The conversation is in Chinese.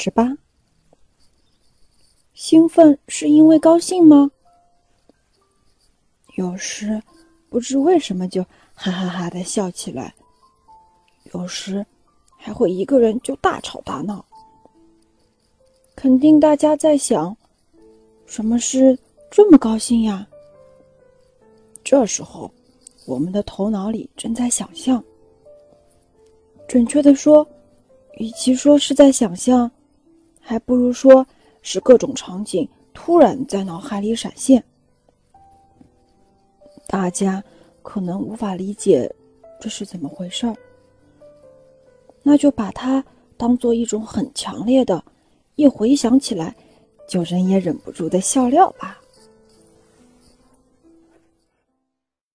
十八。兴奋是因为高兴吗？有时不知为什么就哈哈哈的笑起来，有时还会一个人就大吵大闹。肯定大家在想，什么事这么高兴呀？这时候，我们的头脑里正在想象。准确的说，与其说是在想象，还不如说是各种场景突然在脑海里闪现。大家可能无法理解这是怎么回事儿，那就把它当做一种很强烈的，一回想起来就人也忍不住的笑料吧。